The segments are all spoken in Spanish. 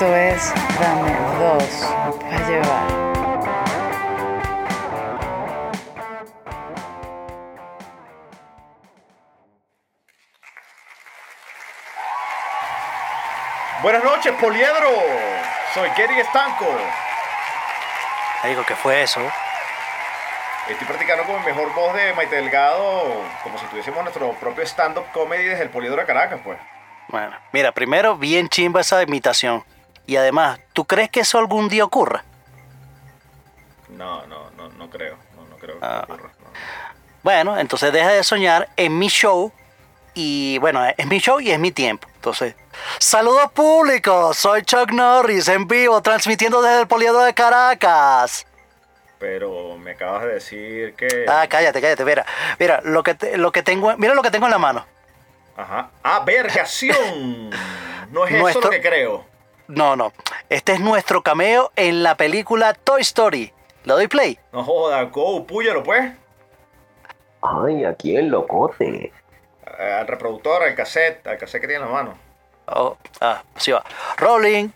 Esto es Dame dos para llevar. Buenas noches, Poliedro. Soy Kerry Estanco. Digo, ¿qué fue eso? Estoy practicando con mi mejor voz de Maite Delgado, como si tuviésemos nuestro propio stand-up comedy desde el Poliedro de Caracas, pues. Bueno, mira, primero, bien chimba esa imitación. Y además, ¿tú crees que eso algún día ocurra? No, no, no, no creo. No, no creo que Ah. ocurra. no. Bueno, entonces deja de soñar en mi show. Y bueno, es mi show y es mi tiempo. Entonces, saludos públicos. Soy Chuck Norris en vivo, transmitiendo desde el Poliedro de Caracas. Pero me acabas de decir que. Ah, cállate, cállate. Mira, mira, lo que, te- lo que tengo, mira lo que tengo en la mano. Ajá. Ah, vergación. No es eso lo que creo. No, no. Este es nuestro cameo en la película Toy Story. ¿Le doy play? No joda, go, púyalo, pues. Ay, aquí el locote. Eh, Al reproductor, al cassette, al cassette que tiene en la mano. Oh, ah, sí va. Rolling.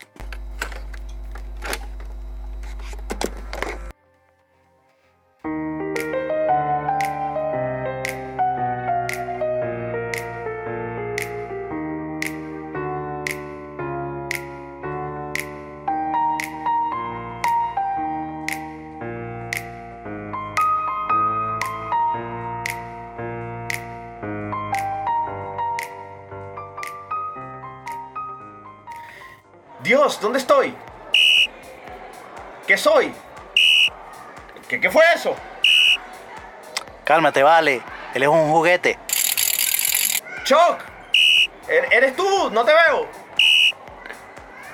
Dios, ¿dónde estoy? ¿Qué soy? ¿Qué, qué fue eso? Cálmate, vale. Él es un juguete. Chuck, ¿er- ¿eres tú? No te veo.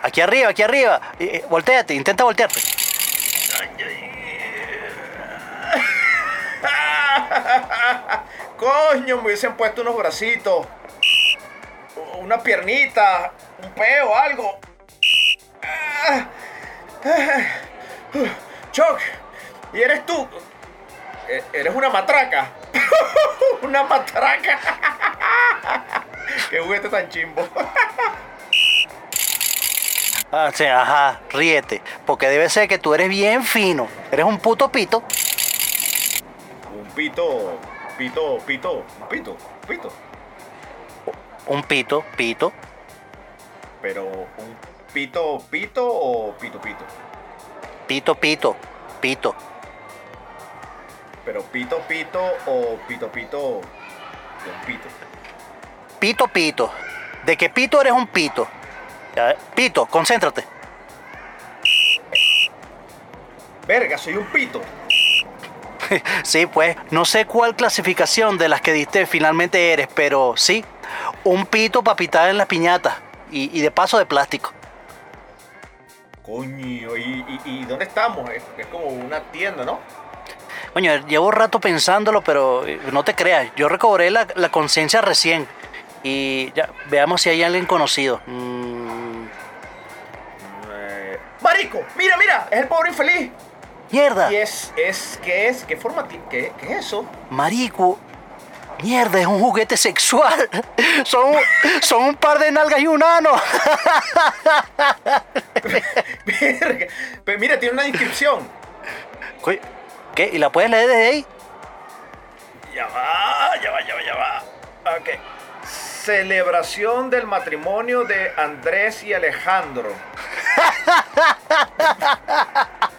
Aquí arriba, aquí arriba. Eh, eh, volteate, intenta voltearte. Coño, me hubiesen puesto unos bracitos, una piernita, un peo, algo. Ah, ah, Chuck, ¿y eres tú? E- Eres una matraca. una matraca. Qué juguete tan chimbo. Ah, sí, ajá, ríete. Porque debe ser que tú eres bien fino. Eres un puto pito. Un pito, pito, pito, pito, pito. Un pito, pito. Pero un pito, pito o pito, pito. Pito, pito, pito. Pero pito, pito o pito, pito pito. Pito, pito. De que pito eres un pito. Pito, concéntrate. Verga, soy un pito. Sí, pues, no sé cuál clasificación de las que diste finalmente eres, pero sí, un pito para pitar en las piñatas. Y, y de paso de plástico. Coño, ¿y, y, y dónde estamos? Es, es como una tienda, ¿no? Coño, llevo rato pensándolo, pero eh, no te creas, yo recobré la, la conciencia recién. Y ya, veamos si hay alguien conocido. Mm, Eh, ¡Marico! ¡Mira, mira! Es el pobre infeliz. mierda, Y es, es, ¿qué es? ¿Qué forma? ¿Qué, qué es eso? marico. Mierda, es un juguete sexual. Son, son un par de nalgas y un ano. Verga. Pero mira, tiene una inscripción. ¿Qué? ¿Y la puedes leer desde ahí? Ya va, ya va, ya va, ya va. Ok. Celebración del matrimonio de Andrés y Alejandro.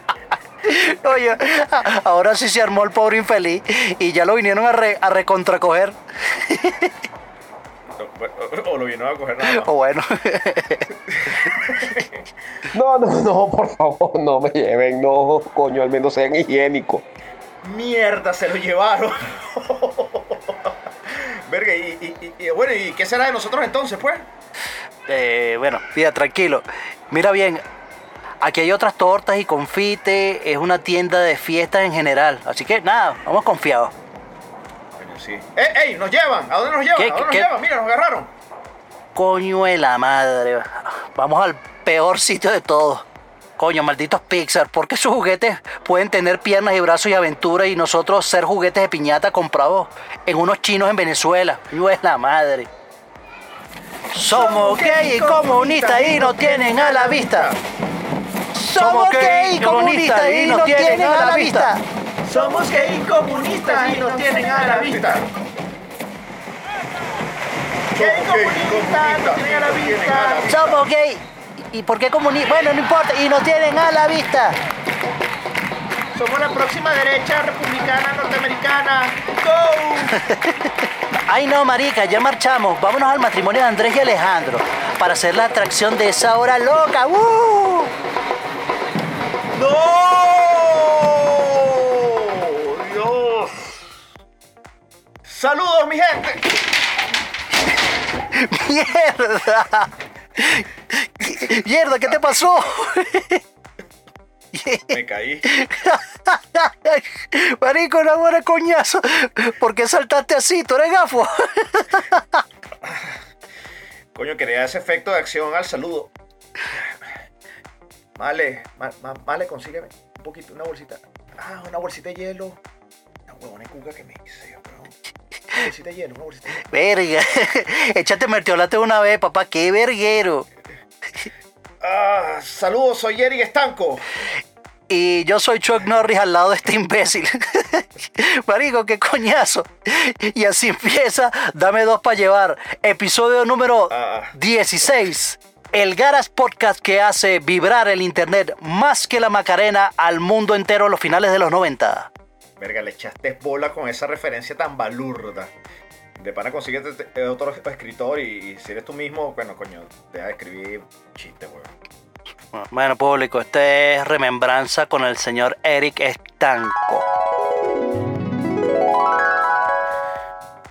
Oye, ahora sí se armó el pobre infeliz y ya lo vinieron a, re- a recontracoger. O, o lo vino a coger nada más. O bueno, No, no, no, por favor, no me lleven, no, coño, al menos sean higiénicos. Mierda, se lo llevaron. Verga, y, y- y- y bueno, ¿y qué será de nosotros entonces, pues? eh, bueno, mira, tranquilo. Mira bien, aquí hay otras tortas y confite, es una tienda de fiestas en general. Así que nada, vamos confiados. Coño, sí. ¡Ey, ey! ¡Nos llevan! ¿A dónde nos llevan? ¿Qué, ¿A dónde nos llevan? Mira, nos agarraron. Coño de la madre. Vamos al peor sitio de todos. Coño, malditos Pixar, ¿por qué sus juguetes pueden tener piernas y brazos y aventura y nosotros ser juguetes de piñata comprados en unos chinos en Venezuela? Coño de la madre. Somos gay y comunistas y nos tienen a la vista. Somos gay y comunistas y nos tienen a la vista. Somos gay y comunistas y nos tienen a la vista. Gay y comunistas nos tienen a la vista. Somos gay. ¿Y por qué comunistas? Bueno, no importa. Y nos tienen a la vista. Somos la próxima derecha republicana norteamericana. ¡Go! Ay no, marica, ya marchamos. Vámonos al matrimonio de Andrés y Alejandro para hacer la atracción de esa hora loca. ¡Uh! ¡No! ¡Dios! ¡Saludos, mi gente! ¡Mierda! ¡Mierda! ¿Qué te pasó? Me caí. Marico, una buena coñazo. ¿Por qué saltaste así? ¿Tú eres gafo? Coño, quería ese efecto de acción al saludo. Vale, ma- ma- vale, consígueme un poquito, una bolsita. Ah, una bolsita de hielo. Una huevona cuca que me hice, weón. Una bolsita de hielo, una bolsita de hielo. Verga. Échate mertiolate una vez, papá. ¡Qué verguero! Ah, saludos, soy Eric Estanco. Y yo soy Chuck Norris al lado de este imbécil. Marico, qué coñazo. Y así empieza Dame dos para llevar. Episodio número Ah. 16. El Garas Podcast que hace vibrar el internet más que la Macarena al mundo entero a los finales de los 90. Verga, le echaste bola con esa referencia tan balurda. De pana consíguete otro escritor y, y si eres tú mismo, bueno, coño, deja de escribir chistes, weón. Bueno, público, este es Remembranza con el señor Eric Estanco.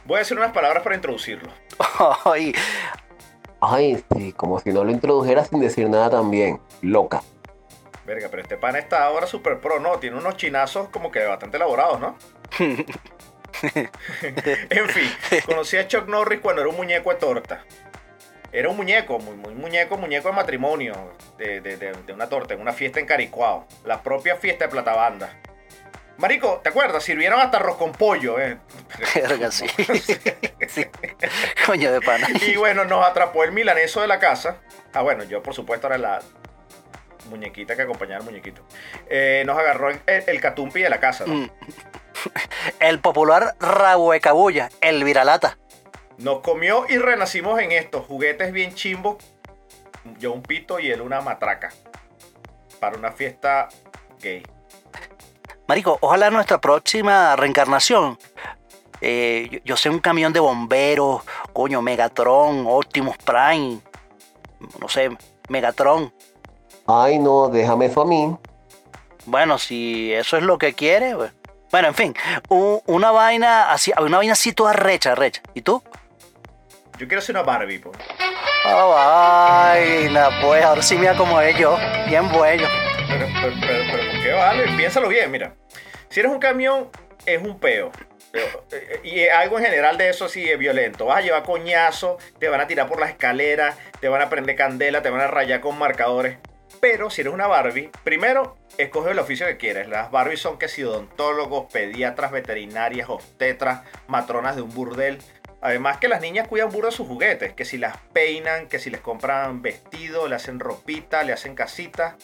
Voy a decir unas palabras para introducirlo. Ay, sí, como si no lo introdujera sin decir nada también. Loca. Verga, pero este pana está ahora super pro, ¿no? Tiene unos chinazos como que bastante elaborados, ¿no? en fin, conocí a Chuck Norris cuando era un muñeco de torta. Era un muñeco, muy, muy muñeco, muñeco de matrimonio, de, de- de- de una torta, en una fiesta en Caricuao. La propia fiesta de Platabanda. Marico, ¿te acuerdas? Sirvieron hasta arroz con pollo, ¿eh? verga, sí. Sí. Coño de pana. Y bueno, nos atrapó el milaneso de la casa. Ah, bueno, yo por supuesto era la muñequita que acompañaba al muñequito. Eh, nos agarró el, el catumpi de la casa, ¿no? Mm. El popular rabo de cabulla, el viralata. Nos comió y renacimos en estos juguetes bien chimbos. Yo un pito y él una matraca. Para una fiesta gay. Marico, ojalá nuestra próxima reencarnación. eh, yo, yo sé un camión de bomberos, coño, Megatron, Optimus Prime, no sé, Megatron. Ay, no, déjame eso a mí. Bueno, si eso es lo que quiere, pues. Bueno, en fin, una vaina así, una vaina así toda recha, recha. ¿Y tú? Yo quiero ser una Barbie, pues. Oh, vaina, pues, ahora sí mira como es yo, bien bueno. Pero, pero, pero, pero, ¿por qué vale? Piénsalo bien, mira. Si eres un camión, es un peo. Eh, Y algo en general de eso sí es violento. Vas a llevar coñazo, te van a tirar por las escaleras, te van a prender candela, te van a rayar con marcadores. Pero si eres una Barbie, primero escoge el oficio que quieres. Las Barbies son que si odontólogos, pediatras, veterinarias, obstetras, matronas de un burdel. Además que las niñas cuidan burro sus juguetes, que si las peinan, que si les compran vestido, le hacen ropita, le hacen casita.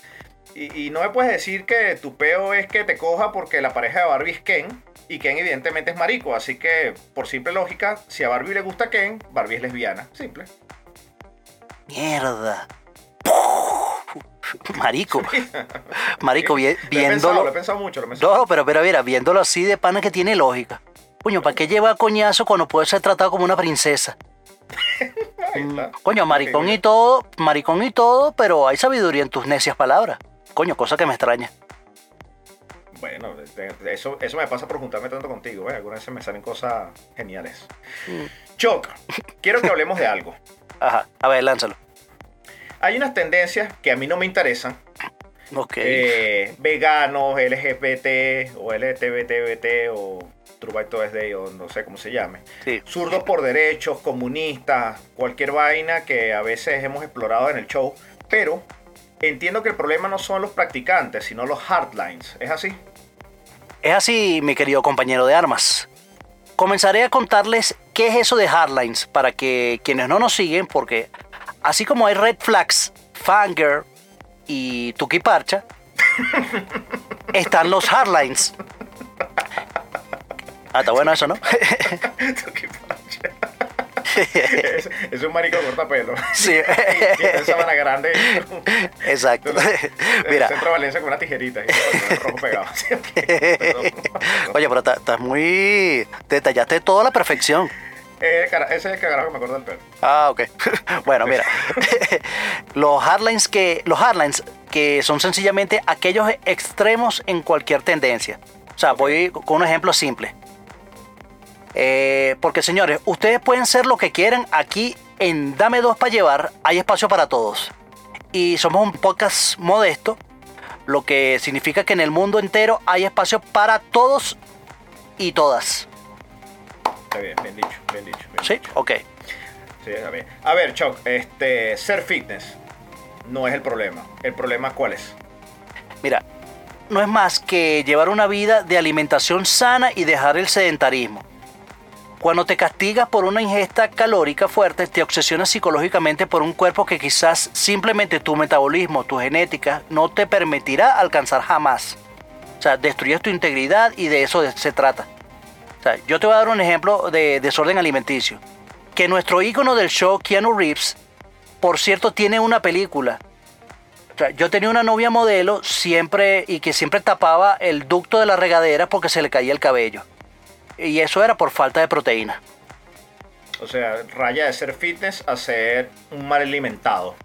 Y, y no me puedes decir que tu peo es que te coja porque la pareja de Barbie es Ken y Ken evidentemente es marico. Así que, por simple lógica, si a Barbie le gusta Ken, Barbie es lesbiana. Simple. Mierda. Marico. Marico, vi- Lo he pensado, viéndolo. lo he pensado mucho, lo he pensado. No, pero, pero mira, viéndolo así de pana que tiene lógica. Coño, ¿para qué lleva coñazo cuando puede ser tratado como una princesa? Está. Coño, maricón y todo, maricón y todo, pero hay sabiduría en tus necias palabras. Coño, cosa que me extraña. Bueno, de- eso, eso me pasa por juntarme tanto contigo. ¿eh? Algunas veces me salen cosas geniales. Choc, quiero que hablemos de algo. Ajá, a ver, lánzalo. Hay unas tendencias que a mí no me interesan. Ok. Eh, veganos, LGBT o LGBTBT o Trubaito SD o no sé cómo se llame. sí. Zurdos por derechos, comunistas, cualquier vaina que a veces hemos explorado en el show. Pero entiendo que el problema no son los practicantes, sino los hardlines. ¿Es así? Es así, mi querido compañero de armas. Comenzaré a contarles qué es eso de hardlines? Para que quienes no nos siguen, porque así como hay red flags, Fanger y Tuki Parcha, están los hardlines. Ah, está bueno eso, ¿no? Es, es un marico cortapelo. Sí. y tiene sábana grande. Exacto. Mira. Mira, centro de Valencia con una tijerita y rojo pegado. oye, pero estás muy... Detallaste todo a la perfección. Eh, ese es el carajo que me acuerdo del pelo. Ah, ok. bueno, mira. los hardlines que. Los hardlines que son sencillamente aquellos extremos en cualquier tendencia. O sea, voy con un ejemplo simple. Eh, porque señores, ustedes pueden ser lo que quieran. Aquí en Dame Dos para Llevar hay espacio para todos. Y somos un podcast modesto, lo que significa que en el mundo entero hay espacio para todos y todas. Está bien, bien dicho, bien dicho. bien ¿Sí? dicho. Ok. Sí, está bien. A ver, Choc, este, ser fitness no es el problema. ¿El problema cuál es? Mira, no es más que llevar una vida de alimentación sana y dejar el sedentarismo. Cuando te castigas por una ingesta calórica fuerte, te obsesionas psicológicamente por un cuerpo que quizás simplemente tu metabolismo, tu genética, no te permitirá alcanzar jamás. O sea, destruyes tu integridad y de eso se trata. O sea, yo te voy a dar un ejemplo de desorden alimenticio. Que nuestro ícono del show, Keanu Reeves, por cierto, tiene una película o sea, yo tenía una novia modelo siempre y que siempre tapaba el ducto de la regadera porque se le caía el cabello. Y eso era por falta de proteína. O sea, raya de ser fitness a ser un mal alimentado.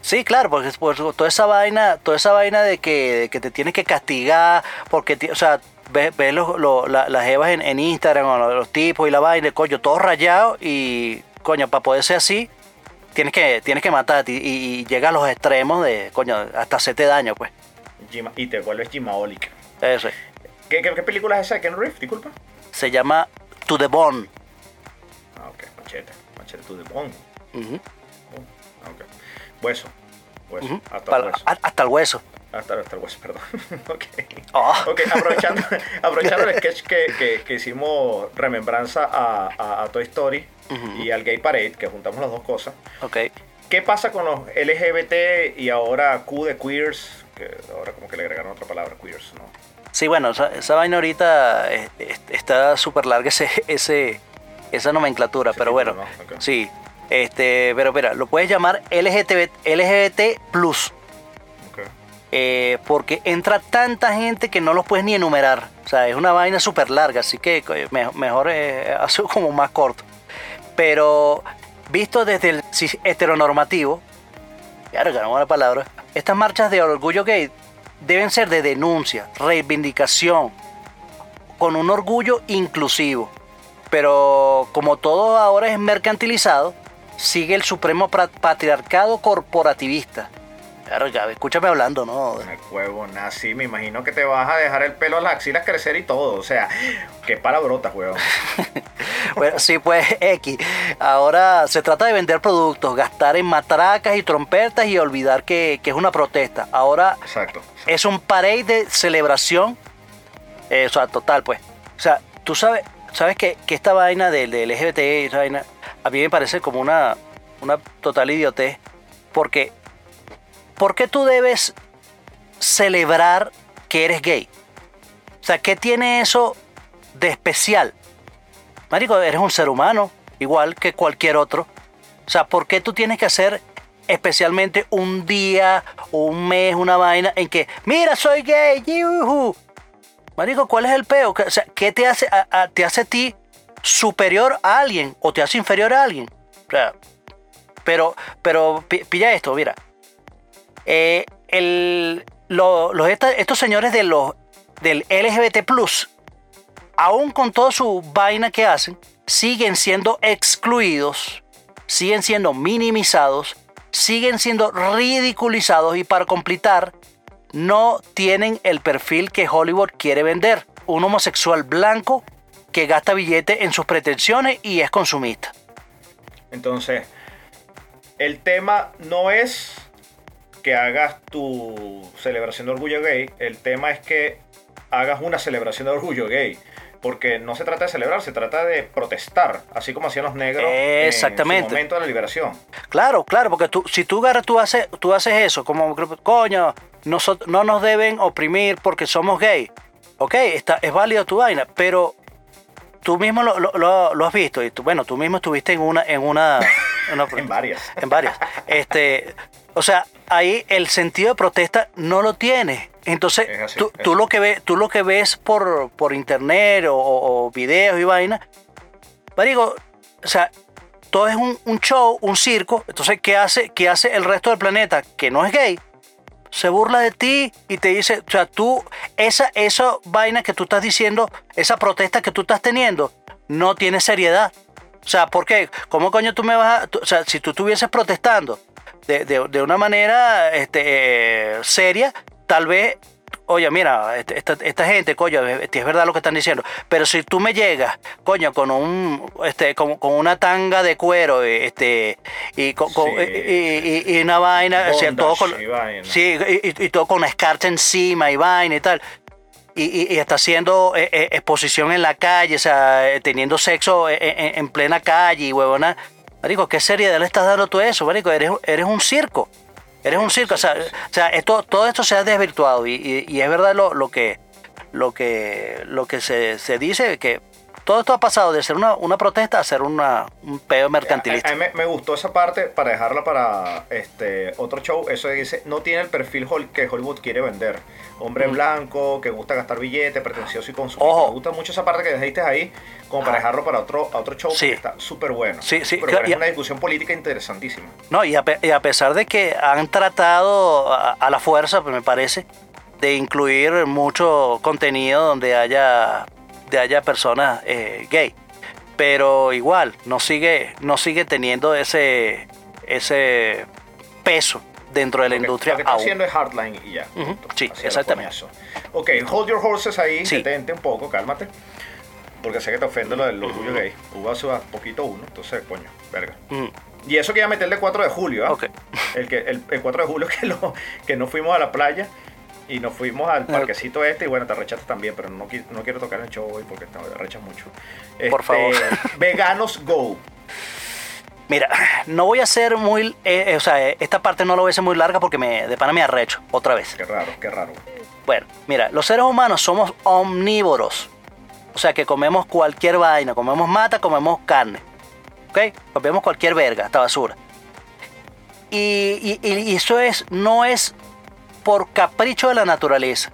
Sí, claro, porque es por toda esa vaina, toda esa vaina de que, de que te tienes que castigar, porque, o sea, ves, ves los- lo- la- las evas en, en Instagram o los, los tipos y la vaina, coño, todo rayado y, coño, para poder ser así, tienes que, tienes que matarte y, y llega a los extremos de, coño, hasta hacerte daño, pues. Y te vuelves gimaólica. Eso es. ¿Qué, qué, qué película es esa de Ken Reeves? Disculpa. Se llama To the Bone. Ah, ok, machete. Machete to the bone. Ujú. Ah, ok. Hueso. Hueso. Ujú. Hasta Para- el hueso. hasta el hueso. Hasta, hasta el hueso, perdón. ok. Ah. Ok, aprovechando, aprovechando el sketch que, que- que hicimos remembranza a, a- a Toy Story y al Gay Parade, que juntamos las dos cosas. Ok. ¿Qué pasa con los LGBT y ahora Q de queers? Que ahora como que le agregaron otra palabra, queers, ¿no? Sí, bueno, esa, esa vaina ahorita eh, está súper larga ese, ese, esa nomenclatura, pero bueno, sí. Este, pero mira, lo puedes llamar LGBT, LGBT plus, eh, porque entra tanta gente que no los puedes ni enumerar. O sea, es una vaina súper larga, así que coño, me- mejor eh, hacerlo como más corto. Pero visto desde el heteronormativo, Verga, no buena palabra. Estas marchas de orgullo gay deben ser de denuncia, reivindicación, con un orgullo inclusivo. Pero como todo ahora es mercantilizado, sigue el supremo patriarcado corporativista. Verga, escúchame hablando, ¿no? El huevo nazi, me imagino que te vas a dejar el pelo a las axilas crecer y todo. O sea, qué palabrotas, huevón. Bueno, sí, pues X. Ahora se trata de vender productos, gastar en matracas y trompetas y olvidar que, que es una protesta. Ahora Exacto. es un parade de celebración. Eh, o sea, total, pues. O sea, tú sabes, sabes que, que esta vaina del, del LGBT, vaina, a mí me parece como una, una total idiotez. Porque, ¿por qué tú debes celebrar que eres gay? O sea, ¿qué tiene eso de especial? Marico, eres un ser humano, igual que cualquier otro. O sea, ¿por qué tú tienes que hacer especialmente un día o un mes, una vaina en que, mira, soy gay, yujú"? Marico, ¿cuál es el peo? O sea, ¿qué te hace a, te hace a ti superior a alguien o te hace inferior a alguien? O sea, pero, pero pi- pilla esto, mira. Eh, el- lo- los, estos señores de los, del LGBT, aún con toda su vaina que hacen, siguen siendo excluidos, siguen siendo minimizados, siguen siendo ridiculizados y para completar, no tienen el perfil que Hollywood quiere vender. Un homosexual blanco que gasta billete en sus pretensiones y es consumista. Entonces, el tema no es que hagas tu celebración de orgullo gay, el tema es que hagas una celebración de orgullo gay. Porque no se trata de celebrar, se trata de protestar, así como hacían los negros en Exactamente. su momento de la liberación. Claro, claro, porque tú, si tú agarras, tú haces, tú haces eso, como, coño, nosotros, no nos deben oprimir porque somos gay. Ok, está, es válido tu vaina, pero tú mismo lo, lo- lo- has visto y tú, bueno, tú mismo estuviste en una, en una, una- En varias. en varias. Este, o sea, ahí el sentido de protesta no lo tienes. Entonces, así, tú, tú lo que ves, tú lo que ves por, por internet o, o videos y vaina, marico, o sea, todo es un, un show, un circo. Entonces, ¿qué hace, ¿qué hace el resto del planeta que no es gay? Se burla de ti y te dice, o sea, tú, esa, esa vaina que tú estás diciendo, esa protesta que tú estás teniendo, no tiene seriedad. O sea, ¿por qué? ¿Cómo coño tú me vas a.? o sea, si tú estuvieses protestando de, de- de una manera este, eh, seria, tal vez. Oye, mira, este- esta, esta gente, coño, es verdad lo que están diciendo. Pero si tú me llegas, coño, con un, este, con, con una tanga de cuero, eh, este, y con, con- Sí. y, y- y una vaina, o sea, todo con, y vaina. sí, y, todo con escarcha encima y vaina y tal. Y, está haciendo eh, eh, exposición en la calle, o sea, eh, teniendo sexo eh, eh, en, plena calle y huevona. Marico, ¿qué seriedad le estás dando tú eso? Marico, eres, eres un circo. Eres un circo. O sea, o sea, esto, todo esto se ha desvirtuado. Y, y- es verdad lo, lo que, lo que, lo que se, se dice, que todo esto ha pasado de ser una, una protesta a ser una, un pedo A, mercantilista. a mí me, gustó esa parte para dejarla para este otro show. Eso dice, no tiene el perfil que Hollywood quiere vender. Hombre blanco, que gusta gastar billetes, pretencioso y consumista. Me gusta mucho esa parte que dejaste ahí, como para dejarlo para otro, a otro show, Sí. porque está súper bueno. Sí, sí, Súper claro, Es una discusión política interesantísima. No, y a, y a pesar de que han tratado a, a la fuerza, pues me parece, de incluir mucho contenido donde haya, de haya personas eh, gay. Pero igual, no sigue, no sigue teniendo ese, ese peso dentro de la industria Lo que está aún. haciendo es hardline y ya. Ujú, punto. sí, exactamente. Ok, hold your horses ahí, Sí. detente un poco, cálmate. Porque sé que te ofende lo del orgullo gay. Hubo hace poquito uno, entonces, coño, verga. Y eso que iba a meter el 4 de julio, ¿ah? El, que, el, el 4 de julio que, lo, que no fuimos a la playa y nos fuimos al parquecito este y bueno, te arrechaste también, pero no, no quiero tocar el show hoy porque te arrechas mucho. Por Este, favor. Veganos Go. Mira, no voy a hacer muy, eh, eh, o sea, eh, esta parte no la voy a hacer muy larga porque me, de pana me arrecho otra vez. Qué raro, qué raro. Bueno, mira, los seres humanos somos omnívoros. O sea que comemos cualquier vaina, comemos mata, comemos carne. ¿Ok? Comemos cualquier verga, esta basura. Y, y- y eso es, no es por capricho de la naturaleza.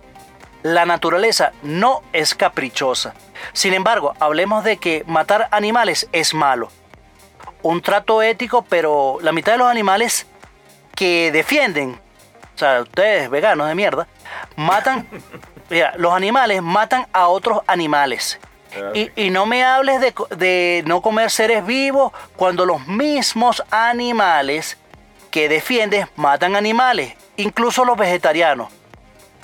La naturaleza no es caprichosa. Sin embargo, hablemos de que matar animales es malo. Un trato ético, pero la mitad de los animales que defienden, o sea, ustedes veganos de mierda, matan, mira, los animales matan a otros animales. Y, y no me hables de, de no comer seres vivos cuando los mismos animales que defiendes matan animales, incluso los vegetarianos.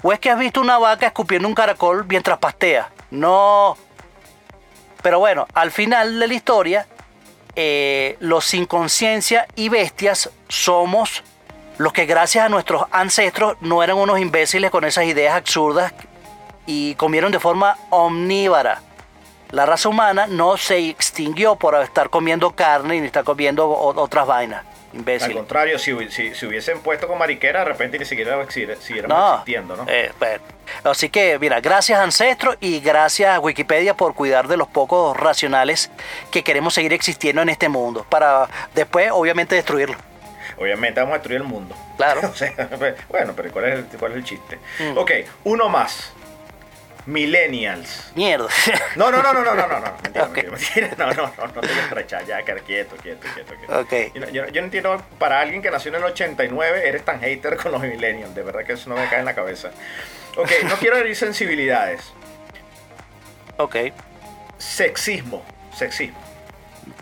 ¿O es que has visto una vaca escupiendo un caracol mientras pastea? No. Pero bueno, al final de la historia, eh, los sin conciencia y bestias somos los que gracias a nuestros ancestros no eran unos imbéciles con esas ideas absurdas y comieron de forma omnívora. La raza humana no se extinguió por estar comiendo carne ni estar comiendo otras vainas. Al contrario, si, si, si hubiesen puesto con mariquera, de repente ni siquiera siguiéramos No, existiendo, ¿no? eh. Así que, mira, gracias ancestros y gracias a Wikipedia por cuidar de los pocos racionales que queremos seguir existiendo en este mundo, para después, obviamente, destruirlo. Obviamente vamos a destruir el mundo. Claro. O sea, bueno, pero ¿cuál es el, cuál es el chiste? Mm. Ok, uno más. Millennials. Mierda. No, no, no, no, no, no, no, no, mentira, Ok. mentira, mentira. No, no, no, no te voy a estrechar, ya, quieto, quieto, quieto, quieto. Ok. Yo, no- yo yo no entiendo, para alguien que nació en el 89, eres tan hater con los millennials, de verdad que eso no me cae en la cabeza. Ok, no quiero herir sensibilidades. ok. Sexismo, sexismo.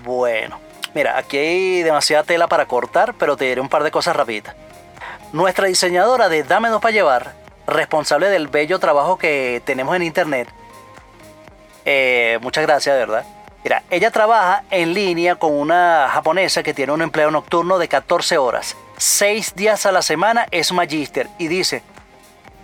Bueno, mira, aquí hay demasiada tela para cortar, pero te diré un par de cosas rapiditas. Nuestra diseñadora de Dame dos para llevar, responsable del bello trabajo que tenemos en internet, eh, muchas gracias, de verdad. Mira, ella trabaja en línea con una japonesa que tiene un empleo nocturno de 14 horas. Seis días a la semana es magíster y dice,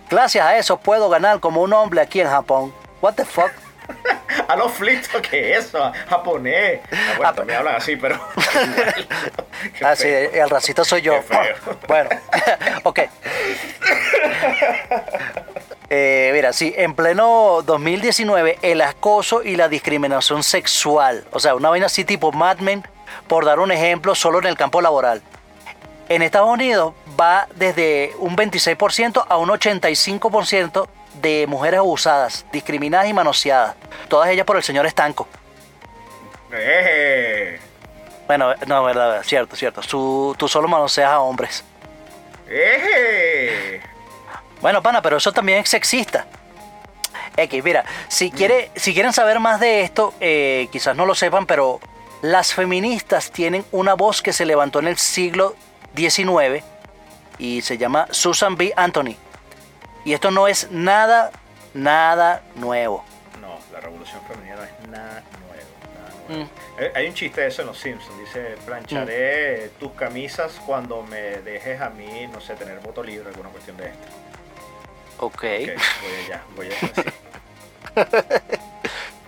gracias a eso puedo ganar como un hombre aquí en Japón. What the fuck? a los flitos, ¿qué es eso? Japonés. Ah, bueno, también hablan así, pero. Qué Ah, sí, feo. el racista soy yo. Qué feo. Bueno, ok. Eh, mira, sí, en pleno 2019, el acoso y la discriminación sexual, o sea, una vaina así tipo Mad Men, por dar un ejemplo, solo en el campo laboral. En Estados Unidos va desde un 26% a un 85% de mujeres abusadas, discriminadas y manoseadas, todas ellas por el señor Estanco. Eh, Bueno, no, verdad, cierto, cierto. Tú solo manoseas a hombres. eh. Bueno, pana, pero eso también es sexista. X, mira, si, quiere, si quieren saber más de esto, eh, quizás no lo sepan, pero las feministas tienen una voz que se levantó en el siglo XIX y se llama Susan B. Anthony. Y esto no es nada, nada nuevo. No, la revolución femenina no es nada nuevo. Nada nuevo. Mm. Eh, Hay un chiste de eso en Los Simpsons. Dice, plancharé tus camisas cuando me dejes a mí, no sé, tener voto libre, alguna cuestión de esta. Ok. Ok, voy allá, voy allá.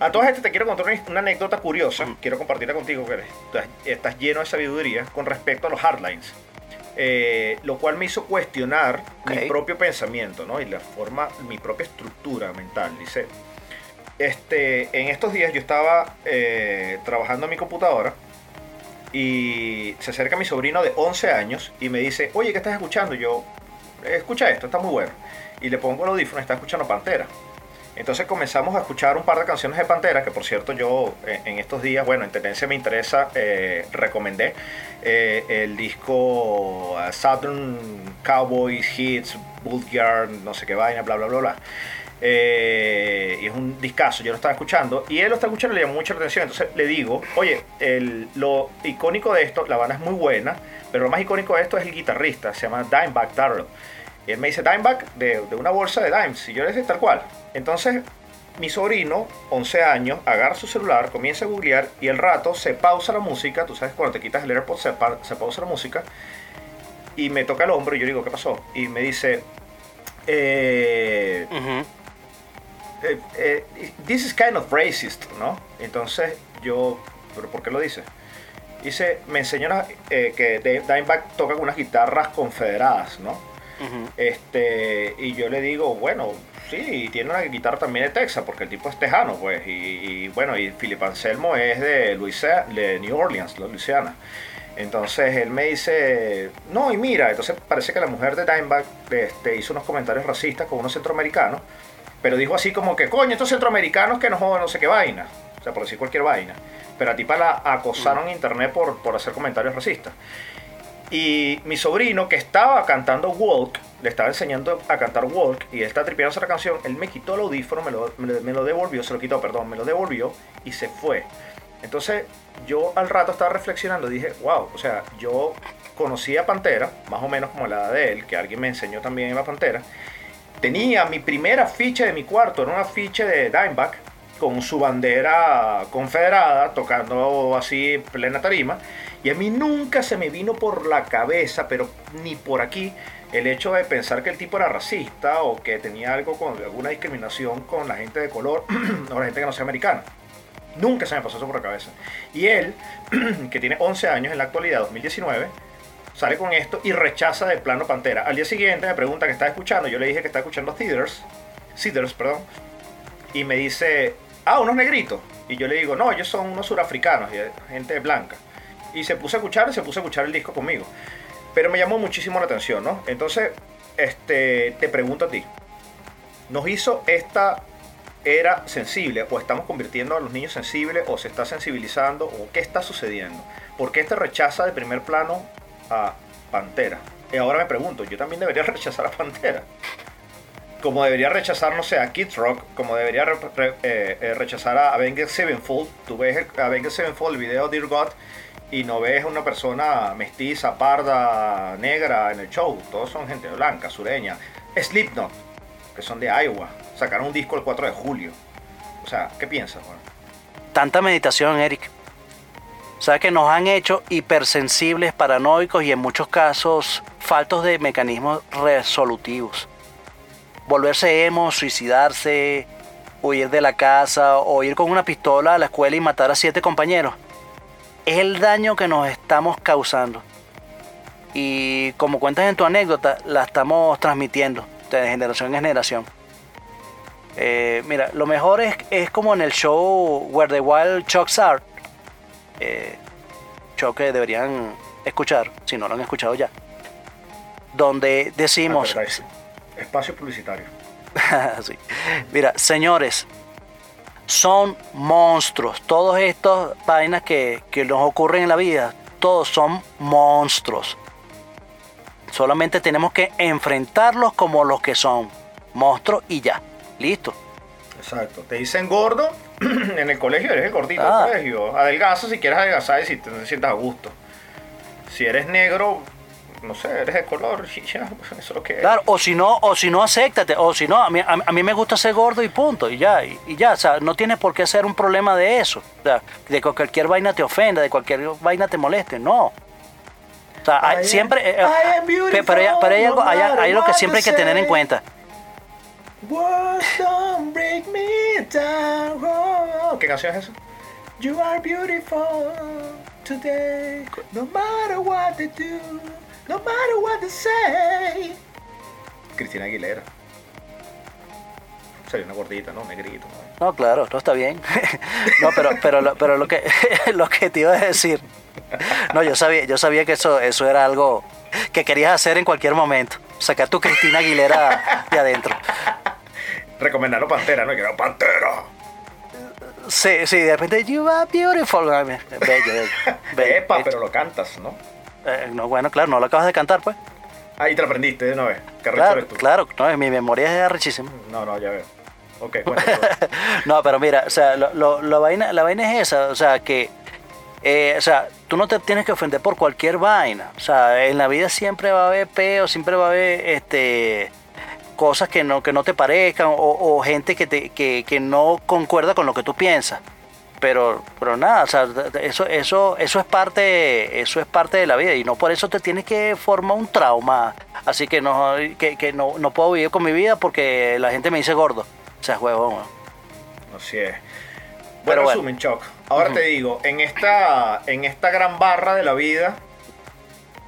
A todas estas te quiero contar una, anécdota curiosa. Quiero compartirla contigo, que estás, estás lleno de sabiduría con respecto a los hardlines. Eh, lo cual me hizo cuestionar mi propio pensamiento, ¿no? Y la forma, mi propia estructura mental. Dice, este, en estos días yo estaba eh, trabajando en mi computadora y se acerca mi sobrino de 11 años y me dice, oye, ¿qué estás escuchando? Yo, escucha esto, está muy bueno. Y le pongo el audífono y está escuchando Pantera. Entonces comenzamos a escuchar un par de canciones de Pantera, que por cierto yo eh, en estos días, bueno, en Tendencia me interesa, eh, recomendé eh, el disco Southern Cowboys Hits, Bulkyard, no sé qué vaina, bla, bla, bla, bla. Eh, y es un discazo, yo lo estaba escuchando y él lo está escuchando le llamó mucha la atención. Entonces le digo, oye, el- lo icónico de esto, la banda es muy buena, pero lo más icónico de esto es el guitarrista, se llama Dimebag Darrell. Y él me dice Dimebag de, de una bolsa de dimes. Y yo le dije tal cual. Entonces, mi sobrino, 11 años, agarra su celular, comienza a googlear y el rato se pausa la música. Tú sabes, cuando te quitas el AirPod se, pa- se pausa la música. Y me toca el hombro y yo digo, ¿qué pasó? Y me dice, eh, Ujú. eh, eh, this is kind of racist, ¿no? Entonces yo, ¿pero por qué lo dice? Dice, me enseñó eh, que Dimebag toca con unas guitarras confederadas, ¿no? Este, y yo le digo, bueno, sí, y tiene una guitarra también de Texas, porque el tipo es tejano, pues, y, y, bueno, y Philip Anselmo es de, Luisa, de New Orleans. Luisiana. Entonces él me dice, no, y mira, entonces parece que la mujer de Dimebag este, hizo unos comentarios racistas con unos centroamericanos, pero dijo así como que, coño, estos centroamericanos que no jodan no sé qué vaina, o sea, por decir cualquier vaina. Pero a tipa la acosaron en internet por, por hacer comentarios racistas. Y mi sobrino que estaba cantando Walk, le estaba enseñando a cantar Walk y él está tripeando esa canción, él me quitó el audífono, me lo, me me lo devolvió, se lo quitó, perdón, me lo devolvió y se fue. Entonces yo al rato estaba reflexionando, dije, wow, o sea, yo conocí a Pantera, más o menos como la edad de él, que alguien me enseñó también a Pantera. Tenía mi primera ficha de mi cuarto, era una ficha de Dimebag, con su bandera confederada, tocando así plena tarima. Y a mí nunca se me vino por la cabeza, pero ni por aquí, el hecho de pensar que el tipo era racista o que tenía algo con alguna discriminación con la gente de color o la gente que no sea americana. Nunca se me pasó eso por la cabeza. Y él, que tiene 11 años en la actualidad, 2019, sale con esto y rechaza de plano Pantera. Al día siguiente me pregunta que está escuchando. Yo le dije que está escuchando Cedars, perdón. Y me dice, ah, unos negritos. Y yo le digo, no, ellos son unos surafricanos, y gente blanca. Y se puso a escuchar se puso a escuchar el disco conmigo. Pero me llamó muchísimo la atención, ¿no? Entonces, este, te pregunto a ti. ¿Nos hizo esta era sensible o estamos convirtiendo a los niños sensibles o se está sensibilizando o qué está sucediendo? ¿Por qué este rechaza de primer plano a Pantera? Y ahora me pregunto, yo también debería rechazar a Pantera. Como debería rechazar, no sé, a Kid Rock, como debería eh, eh, rechazar a Avenged Sevenfold. Tú ves el Avenged Sevenfold, el video Dear God, y no ves a una persona mestiza, parda, negra en el show. Todos son gente blanca, sureña. Slipknot, que son de Iowa. Sacaron un disco el 4 de julio. O sea, ¿qué piensas, Juan? Tanta meditación, Eric. O sea que nos han hecho hipersensibles, paranoicos y en muchos casos faltos de mecanismos resolutivos. Volverse emo, suicidarse, huir de la casa o ir con una pistola a la escuela y matar a siete compañeros. Es el daño que nos estamos causando. Y como cuentas en tu anécdota, la estamos transmitiendo de generación en generación. Eh, mira, lo mejor es, es como en el show Where the Wild Chucks Are. Eh, show que deberían escuchar, si no lo han escuchado ya. Donde decimos... Advertising. Espacio publicitario. Sí. Mira, señores, son monstruos. Todos estos vainas que, que nos ocurren en la vida, todos son monstruos. Solamente tenemos que enfrentarlos como los que son. Monstruos y ya. Listo. Exacto. Te dicen gordo en el colegio, eres el gordito Ah. del colegio. Adelgaza si quieres adelgazar y si te sientas a gusto. Si eres negro, no sé, eres de color y ya, eso es lo que es. Claro, o si no, o si no, acéptate. O si no, a mí, a, a mí me gusta ser gordo y punto. Y ya, y, y ya. O sea, no tienes por qué ser un problema de eso. O sea, de que cualquier vaina te ofenda, de cualquier vaina te moleste. No. O sea, hay- siempre. eh, I am pe- pero, hay, pero hay algo, hay, hay algo que siempre hay que tener en cuenta. Words don't break me down. Oh, ¿Qué canción es esa? You are beautiful today, no matter what they do, no matter what they say. Cristina Aguilera. Sería una gordita, ¿no? Negrito. ¿no? No, claro, no está bien. no, pero, pero, lo- pero lo que lo que te iba a decir. No, yo sabía, yo sabía que eso, eso era algo que querías hacer en cualquier momento. Sacar tu Cristina Aguilera de adentro. Recomendarlo Pantera, ¿no? Que era Pantera. Sí, sí, de repente, you are beautiful. Bello, bello. bello. Epa, pero lo cantas, ¿no? Eh, no, bueno, claro, no lo acabas de cantar, pues. Ahí te lo aprendiste de una vez. Qué Claro, eres tú. claro, no, mi memoria es arrechísima. No, no, ya veo. Ok, cuéntame. no, pero mira, o sea, lo, lo- la, vaina, la vaina es esa, o sea, que, eh, o sea, tú no te tienes que ofender por cualquier vaina. O sea, en la vida siempre va a haber peo, siempre va a haber, este, cosas que no, que no te parezcan o, o gente que, te, que, que no concuerda con lo que tú piensas. Pero, pero nada, o sea, eso, eso, eso es parte, eso es parte de la vida y no por eso te tienes que formar un trauma. Así que no, que, que no, no puedo vivir con mi vida porque la gente me dice gordo. O sea, huevón. Así es. Pero Bueno, bueno. resumen, Choc. Ahora te digo, en esta, en esta gran barra de la vida,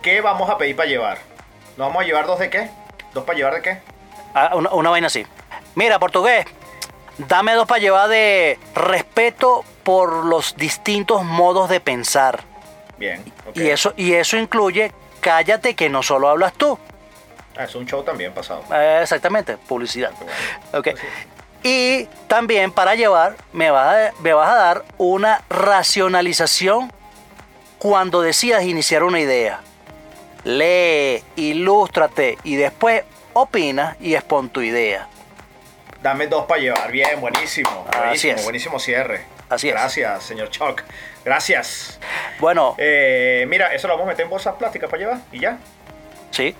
¿qué vamos a pedir para llevar? ¿Nos vamos a llevar dos de qué? ¿Dos para llevar de qué? Ah, una, una vaina así. Mira, portugués, dame dos para llevar de respeto por los distintos modos de pensar. Bien. Y, eso, y eso incluye cállate que no solo hablas tú. Ah, es un show también pasado. Eh, exactamente, publicidad. Ok. Pues. Y también para llevar me vas, a, me vas a dar una racionalización cuando decidas iniciar una idea. Lee, ilústrate y después opina y expon tu idea. Dame dos para llevar. Bien, buenísimo. Así Buenísimo, es. buenísimo cierre. Así es. Gracias, señor Choc. Gracias. Bueno, Eh, mira, eso lo vamos a meter en bolsas plásticas para llevar y ya. sí.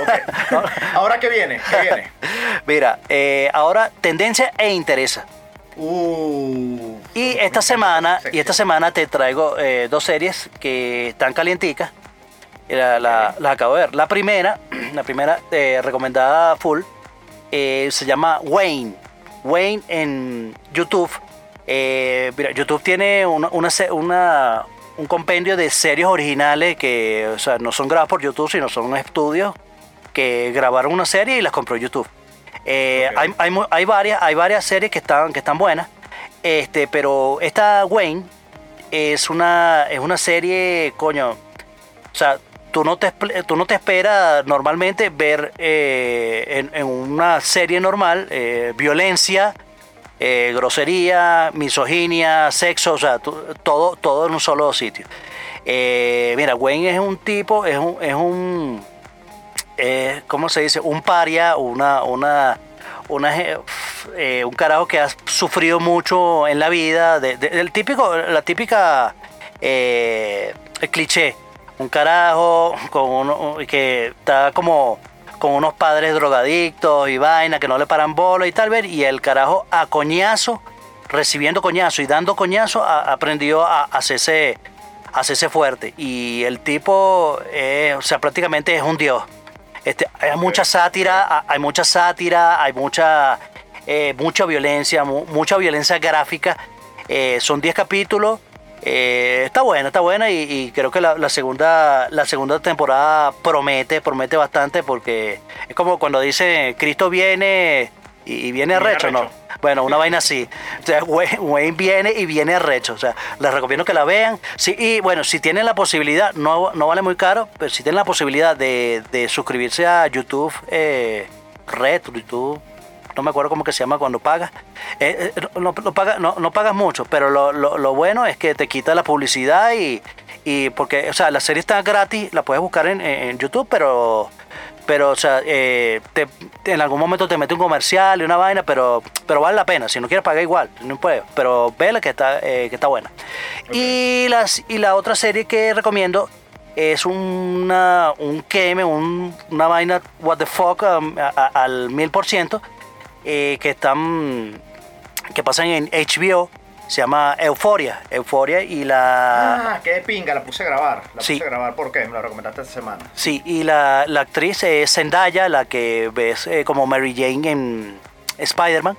Ok. Ahora, ¿qué viene? ¿Qué viene? Mira, eh, ahora tendencia e interesa. Uh, Y esta semana, y esta semana te traigo eh, dos series que están calienticas. La- la- las acabo de ver. La primera, la primera eh, recomendada full, se llama Wayne. Wayne en YouTube. Eh, mira, YouTube tiene una, una se- una- un compendio de series originales que o sea, no son grabadas por YouTube, sino son estudios que grabaron una serie y las compró YouTube. Eh, hay, hay mu- hay varias, hay varias series que están, que están buenas. Este, pero esta Wayne es una, es una serie, coño. O sea, tú no te, tú no te esperas normalmente ver eh, en, en una serie normal eh, violencia, eh, grosería, misoginia, sexo, o sea, todo, todo en un solo sitio. Eh, mira, Wayne es un tipo, es un, es un eh, ¿cómo se dice? Un paria, una, una, una, eh, un carajo que ha sufrido mucho en la vida, de- de- el típico, la típica el cliché, un carajo con uno, que está como con unos padres drogadictos y vaina que no le paran bola y tal ver y el carajo a coñazo recibiendo coñazo y dando coñazo a- aprendió a hacerse a hacerse fuerte y el tipo eh, o sea prácticamente es un dios este, hay mucha sátira, ha- hay mucha sátira, hay mucha eh, mucha violencia, mu- mucha violencia gráfica. Eh, son 10 capítulos. Eh, está buena, está buena y, y creo que la, la segunda, la segunda temporada promete, promete bastante porque es como cuando dice Cristo viene y, y viene arrecho, ¿no? Bueno, una vaina así. O sea, Wayne, Wayne viene y viene arrecho. O sea, les recomiendo que la vean. Sí, y bueno, si tienen la posibilidad, no, no vale muy caro, pero si tienen la posibilidad de, de suscribirse a YouTube eh, Red, YouTube, no me acuerdo cómo que se llama cuando pagas. Eh, eh, no, no, no paga- no- no pagas mucho, pero lo, lo- lo bueno es que te quita la publicidad y, y porque, o sea, la serie está gratis, la puedes buscar en, en YouTube, pero pero o sea eh, te- en algún momento te mete un comercial y una vaina pero pero vale la pena. Si no quieres pagar igual no puedes pero vela que está eh, que está buena. Y las y la otra serie que recomiendo es una un queme un- una vaina what the fuck um, a- a- al mil por ciento eh, que están que pasan en HBO se llama Euforia Euforia y la Ah, qué de pinga, la puse a grabar. La Sí. puse a grabar porque me la recomendaste esta semana. Sí, y la, la actriz es Zendaya, la que ves eh, como Mary Jane en Spider-Man.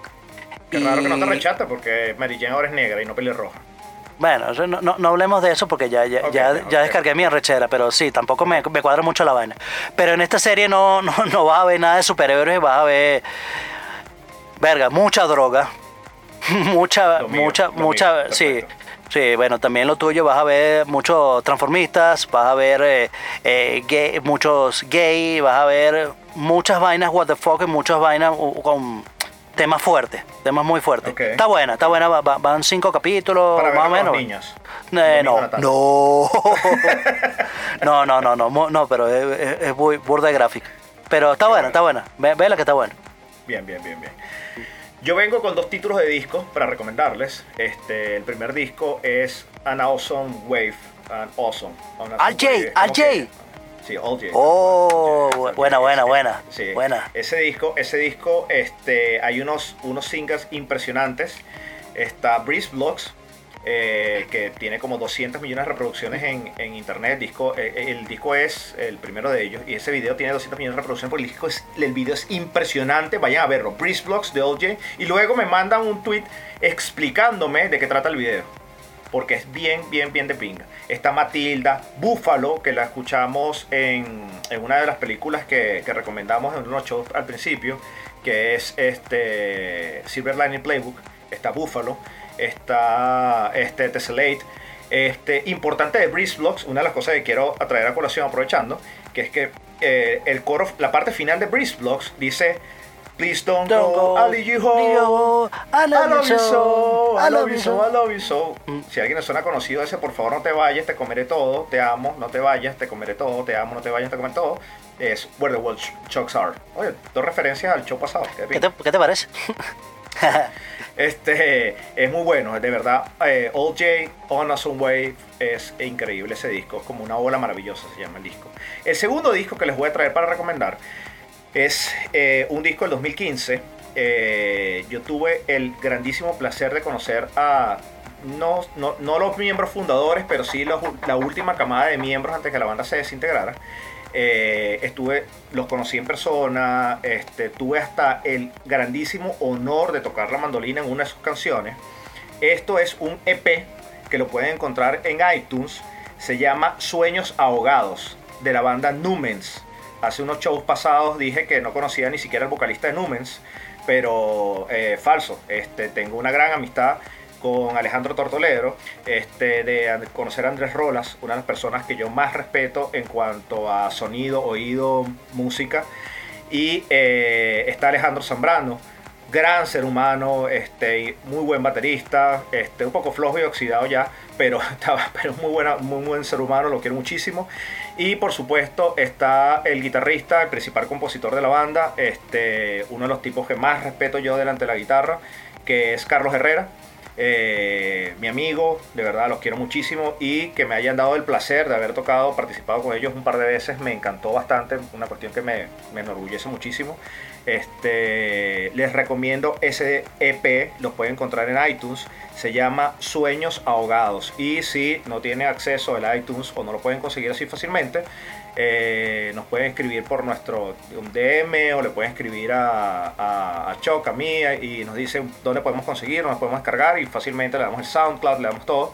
Qué raro que no te rechata porque Mary Jane ahora es negra y no pelirroja. Bueno, no, no, no hablemos de eso porque ya, ya, ya descargué mi arrechera, pero sí, tampoco me, me cuadra mucho la vaina. Pero en esta serie no, no, no vas a ver nada de superhéroes, vas a ver. Verga, mucha droga. mucha, mío, mucha, mucha. mío, sí. Sí, bueno, también lo tuyo vas a ver muchos transformistas, vas a ver eh, eh, gay- muchos gay, vas a ver muchas vainas what the fuck, y muchas vainas con temas fuertes, temas muy fuertes. Está buena, está buena, va- va- van cinco capítulos, Para más o menos. niños. Eh, no, no, no, no, no, no, no, pero es, es- burda de gráfica. Pero está buena, está buena, ve, vela que está buena. Bien, bien, bien, bien. Yo vengo con dos títulos de discos para recomendarles. Este, el primer disco es An Awesome Wave. An Awesome. An awesome Al J, Wave. Al Ok. J. Sí, All J. Oh, J, buena, buena, buena, Sí. buena. Ese disco, ese disco, este, hay unos, unos singles impresionantes. Está Breeze Blocks, eh, que tiene como 200 millones de reproducciones en, en internet. Disco, eh, el disco es el primero de ellos y ese video tiene 200 millones de reproducciones porque el, el video es impresionante. Vayan a verlo. Breeze Blocks de OJ y luego me mandan un tweet explicándome de qué trata el video. Porque es bien, bien, bien de pinga. Está Matilda, Búfalo, que la escuchamos en, en una de las películas que, que recomendamos en unos shows al principio, que es este Silver Lining Playbook. Está Búfalo, está este Tessellate. Este, importante de Breeze Blocks, una de las cosas que quiero atraer a colación aprovechando, que es que eh, el coro, la parte final de Breeze Blocks dice Please don't, Don't go, go, you home. I love you so, I love you so, I love you so. Si alguien le suena conocido ese, por favor no te vayas, te comeré todo, te amo, no te vayas, te comeré todo, te amo, no te vayas, te comeré todo. Es Where the World Chucks Are. Oye, dos referencias al show pasado. qué ¿Qué bien. te, qué te parece? Este es muy bueno, de verdad. Eh, All J On a Some Wave es increíble ese disco, es como una ola maravillosa se llama el disco. El segundo disco que les voy a traer para recomendar es eh, un disco del 2015. Eh, yo tuve el grandísimo placer de conocer a no, no, no los miembros fundadores, pero sí los- la última camada de miembros antes que la banda se desintegrara. Eh, estuve, los conocí en persona, este, tuve hasta el grandísimo honor de tocar la mandolina en una de sus canciones. Esto es un EP que lo pueden encontrar en iTunes. Se llama Sueños Ahogados de la banda Numens. Hace unos shows pasados dije que no conocía ni siquiera el vocalista de Numens, pero eh, falso. Este, tengo una gran amistad con Alejandro Tortolero, este, de conocer a Andrés Rolas, una de las personas que yo más respeto en cuanto a sonido, oído, música. Y eh, está Alejandro Zambrano, gran ser humano, este, muy buen baterista, este, un poco flojo y oxidado ya, pero, estaba, pero muy, buena, muy buen ser humano, lo quiero muchísimo. Y por supuesto está el guitarrista, el principal compositor de la banda, este, uno de los tipos que más respeto yo delante de la guitarra, que es Carlos Herrera. Eh, mi amigo, de verdad los quiero muchísimo y que me hayan dado el placer de haber tocado, participado con ellos un par de veces, me encantó bastante, una cuestión que me, me enorgullece muchísimo. Este, les recomiendo ese EP, los pueden encontrar en iTunes, se llama Sueños Ahogados. Y si no tienen acceso al iTunes o no lo pueden conseguir así fácilmente, eh, nos pueden escribir por nuestro DM o le pueden escribir a Choc, a mí, y nos dicen dónde podemos conseguir, nos podemos descargar y fácilmente le damos el SoundCloud, le damos todo.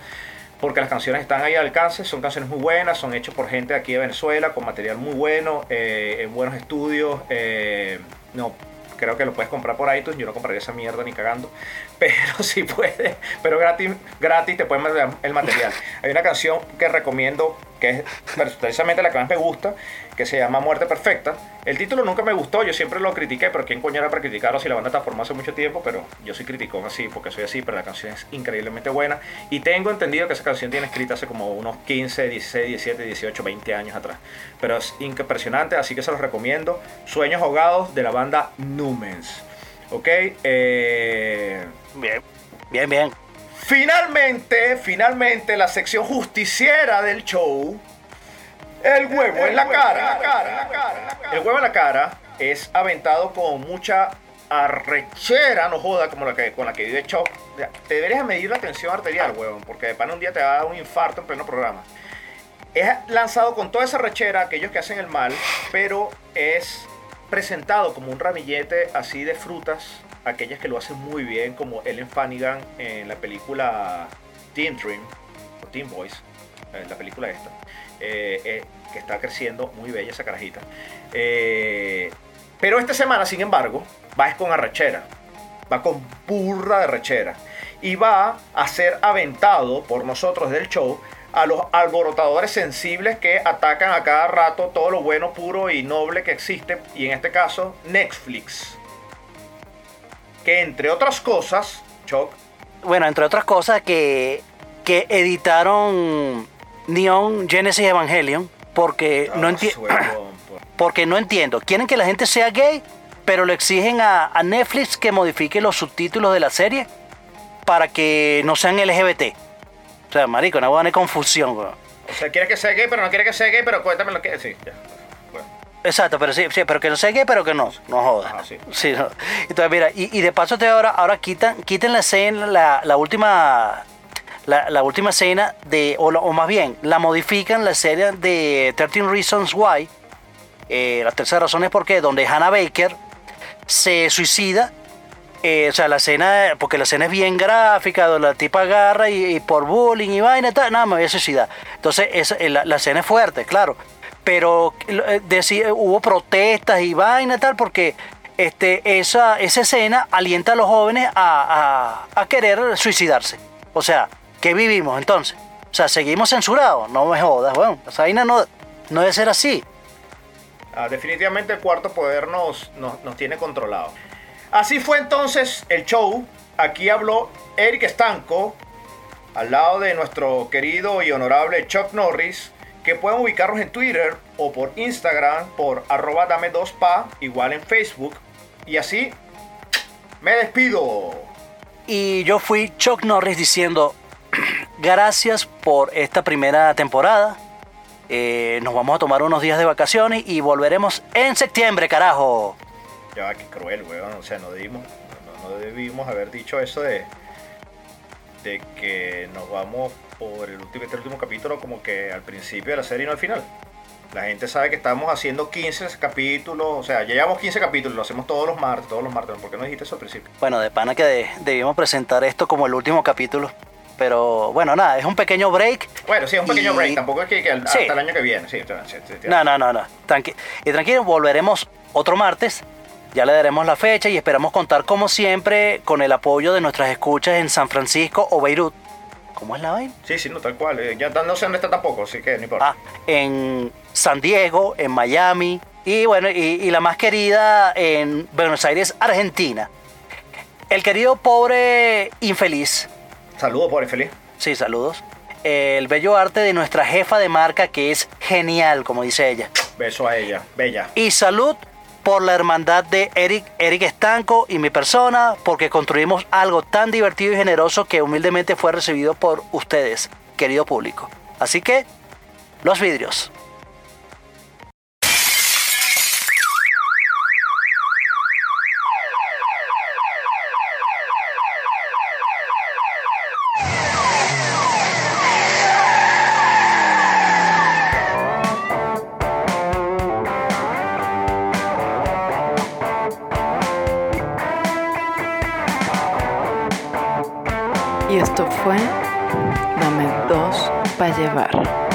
Porque las canciones están ahí al alcance, son canciones muy buenas, son hechas por gente de aquí de Venezuela, con material muy bueno, eh, en buenos estudios. eh, no, creo que lo puedes comprar por iTunes. Yo no compraría esa mierda ni cagando. Pero si puedes, pero gratis, gratis te pueden mandar el material. Hay una canción que recomiendo, que es precisamente la que más me gusta, que se llama Muerte Perfecta. El título nunca me gustó, yo siempre lo critiqué, pero quién coño era para criticarlo si la banda está formada hace mucho tiempo, pero yo soy criticón así, porque soy así, pero la canción es increíblemente buena. Y tengo entendido que esa canción tiene escrita hace como unos 15, 16, 17, 18, 20 años atrás. Pero es impresionante, así que se los recomiendo. Sueños ahogados de la banda Numens. Ok, eh, Bien, bien, bien. Finalmente, finalmente la sección justiciera del show. El huevo en la cara. El huevo en la cara es aventado con mucha arrechera, no joda, como la que, con la que vive Chop. Te deberías medir la tensión arterial, huevón, porque de pan un día te va a dar un infarto en pleno programa. Es lanzado con toda esa rechera a aquellos que hacen el mal, pero es presentado como un ramillete así de frutas, aquellas que lo hacen muy bien, como Ellen Fannigan en la película Teen Dream, o Teen Boys, eh, la película esta, eh, eh, que está creciendo muy bella esa carajita. Pero esta semana, sin embargo, va es con arrechera, va con burra de rechera, y va a ser aventado por nosotros del show a los alborotadores sensibles que atacan a cada rato todo lo bueno, puro y noble que existe, y en este caso Netflix. Que entre otras cosas, Choc, Bueno, entre otras cosas que, que editaron Neon Genesis Evangelion porque no, enti- huevón, por- porque no entiendo. Quieren que la gente sea gay, pero le exigen a, a Netflix que modifique los subtítulos de la serie para que no sean LGBT. O sea, marico, una buena confusión, weón. O sea, quiere que sea gay, pero no quiere que sea gay, pero cuéntame lo que... Sí, ya. Bueno. Exacto, pero sí, sí, pero que no sea gay, pero que no, no jodas. Ajá, sí. Sí, no. Entonces, mira, y, y de paso te ahora, ahora quitan, quiten la escena, la, la última, la, la última escena de, o, más bien, la modifican la serie de 13 Reasons Why, eh, la tercera razón es porque, donde Hannah Baker se suicida, eh, o sea, la escena, porque la escena es bien gráfica, donde la tipa agarra y, por bullying y vaina y tal, nada, me voy a suicidar. Entonces, esa- eh, la, la escena es fuerte, claro. Pero eh, deci- hubo protestas y vaina y tal, porque este, esa, esa escena alienta a los jóvenes a, a- querer suicidarse. O sea, ¿qué vivimos entonces? O sea, seguimos censurados, no me jodas, bueno, esa vaina no, no debe ser así. Ah, definitivamente el cuarto poder nos, nos, nos tiene controlado. Así fue entonces el show. Aquí habló Eric Estanco, al lado de nuestro querido y honorable Chuck Norris, que pueden ubicarnos en Twitter o por Instagram por arroba dame 2pa, igual en Facebook. Y así me despido. Y yo fui Chuck Norris diciendo, gracias por esta primera temporada. Eh, nos vamos a tomar unos días de vacaciones y volveremos en septiembre, carajo. Ya va, qué cruel, weón. O sea, no debimos, no, no debimos haber dicho eso de, de que nos vamos por el último, este último capítulo como que al principio de la serie y no al final. La gente sabe que estamos haciendo 15 capítulos, o sea, ya llevamos 15 capítulos, lo hacemos todos los martes, todos los martes. ¿Por qué no dijiste eso al principio? Bueno, de pana que de- debimos presentar esto como el último capítulo. Pero bueno, nada, es un pequeño break. Bueno, sí, es un pequeño Y- break, tampoco es que, que Sí. hasta el año que viene, sí. No, no, no, no. Tranqui y tranquilo, volveremos otro martes. Ya le daremos la fecha y esperamos contar como siempre con el apoyo de nuestras escuchas en San Francisco o Beirut. ¿Cómo es la vaina? Sí, sí, no, tal cual. eh, Ya no sé dónde está tampoco, así que no importa. Ah, en San Diego, en Miami y bueno, y, y la más querida en Buenos Aires, Argentina. El querido pobre infeliz, Saludos, pobre feliz. sí, saludos. El bello arte de nuestra jefa de marca que es genial, como dice ella. Beso a ella, bella. Y salud por la hermandad de Eric, Eric Estanco y mi persona, porque construimos algo tan divertido y generoso que humildemente fue recibido por ustedes, querido público. Así que, los vidrios. Esto fue Dame dos para llevar.